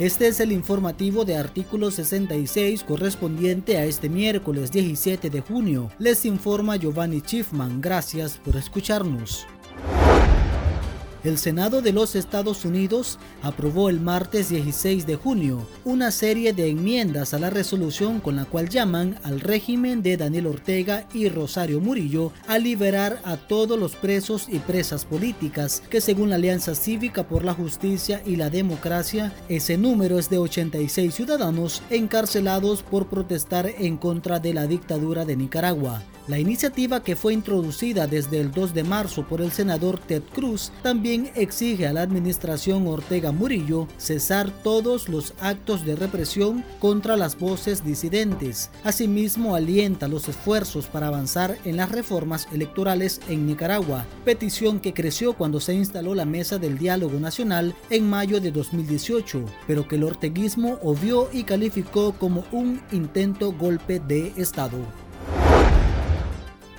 Este es el informativo de artículo 66 correspondiente a este miércoles 17 de junio. Les informa Giovanni Schiffman. Gracias por escucharnos. El Senado de los Estados Unidos aprobó el martes 16 de junio una serie de enmiendas a la resolución con la cual llaman al régimen de Daniel Ortega y Rosario Murillo a liberar a todos los presos y presas políticas, que según la Alianza Cívica por la Justicia y la Democracia, ese número es de 86 ciudadanos encarcelados por protestar en contra de la dictadura de Nicaragua. La iniciativa que fue introducida desde el 2 de marzo por el senador Ted Cruz también exige a la administración Ortega Murillo cesar todos los actos de represión contra las voces disidentes. Asimismo, alienta los esfuerzos para avanzar en las reformas electorales en Nicaragua, petición que creció cuando se instaló la Mesa del Diálogo Nacional en mayo de 2018, pero que el orteguismo obvió y calificó como un intento golpe de Estado.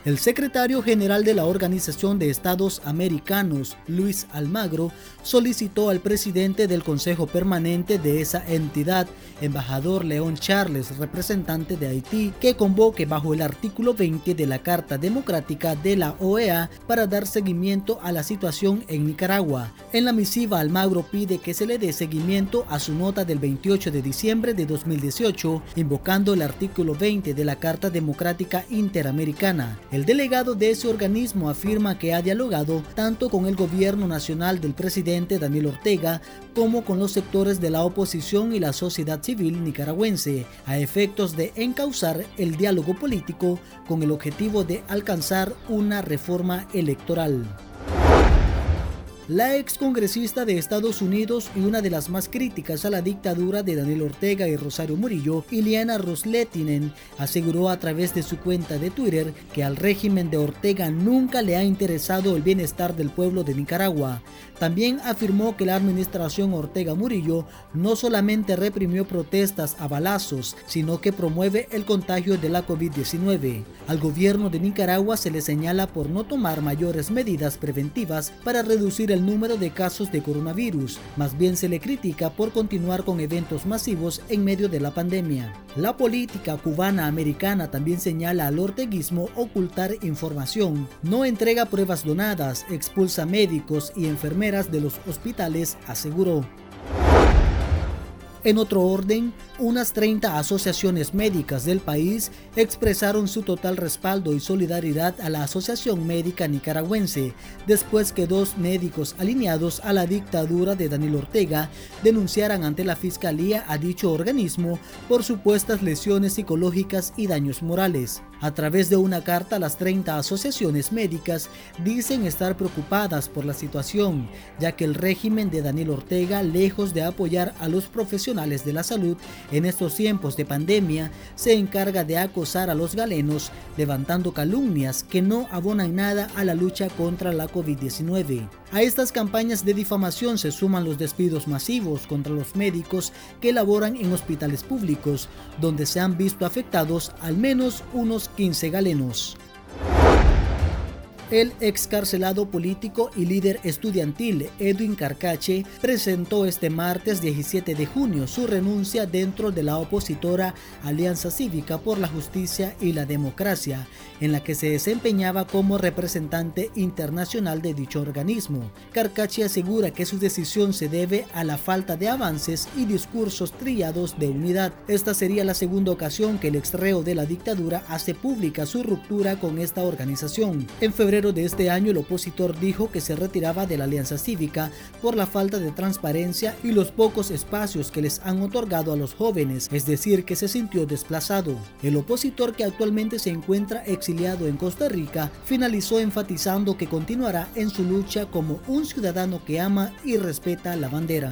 El secretario general de la Organización de Estados Americanos, Luis Almagro, solicitó al presidente del Consejo Permanente de esa entidad, embajador León Charles, representante de Haití, que convoque bajo el artículo 20 de la Carta Democrática de la OEA para dar seguimiento a la situación en Nicaragua. En la misiva, Almagro pide que se le dé seguimiento a su nota del 28 de diciembre de 2018, invocando el artículo 20 de la Carta Democrática Interamericana. El delegado de ese organismo afirma que ha dialogado tanto con el gobierno nacional del presidente Daniel Ortega como con los sectores de la oposición y la sociedad civil nicaragüense a efectos de encauzar el diálogo político con el objetivo de alcanzar una reforma electoral. La ex congresista de Estados Unidos y una de las más críticas a la dictadura de Daniel Ortega y Rosario Murillo, Iliana Rosletinen, aseguró a través de su cuenta de Twitter que al régimen de Ortega nunca le ha interesado el bienestar del pueblo de Nicaragua. También afirmó que la administración Ortega Murillo no solamente reprimió protestas a balazos, sino que promueve el contagio de la COVID-19. Al gobierno de Nicaragua se le señala por no tomar mayores medidas preventivas para reducir el número de casos de coronavirus, más bien se le critica por continuar con eventos masivos en medio de la pandemia. La política cubana-americana también señala al orteguismo ocultar información, no entrega pruebas donadas, expulsa médicos y enfermeras de los hospitales, aseguró. En otro orden, unas 30 asociaciones médicas del país expresaron su total respaldo y solidaridad a la Asociación Médica Nicaragüense después que dos médicos alineados a la dictadura de Daniel Ortega denunciaran ante la Fiscalía a dicho organismo por supuestas lesiones psicológicas y daños morales. A través de una carta, las 30 asociaciones médicas dicen estar preocupadas por la situación, ya que el régimen de Daniel Ortega, lejos de apoyar a los profesionales de la salud en estos tiempos de pandemia, se encarga de acosar a los galenos, levantando calumnias que no abonan nada a la lucha contra la COVID-19. A estas campañas de difamación se suman los despidos masivos contra los médicos que laboran en hospitales públicos, donde se han visto afectados al menos unos 15 galenos. El excarcelado político y líder estudiantil Edwin Carcache presentó este martes 17 de junio su renuncia dentro de la opositora Alianza Cívica por la Justicia y la Democracia, en la que se desempeñaba como representante internacional de dicho organismo. Carcache asegura que su decisión se debe a la falta de avances y discursos trillados de unidad. Esta sería la segunda ocasión que el extreo de la dictadura hace pública su ruptura con esta organización. En de este año el opositor dijo que se retiraba de la Alianza Cívica por la falta de transparencia y los pocos espacios que les han otorgado a los jóvenes, es decir, que se sintió desplazado. El opositor que actualmente se encuentra exiliado en Costa Rica finalizó enfatizando que continuará en su lucha como un ciudadano que ama y respeta la bandera.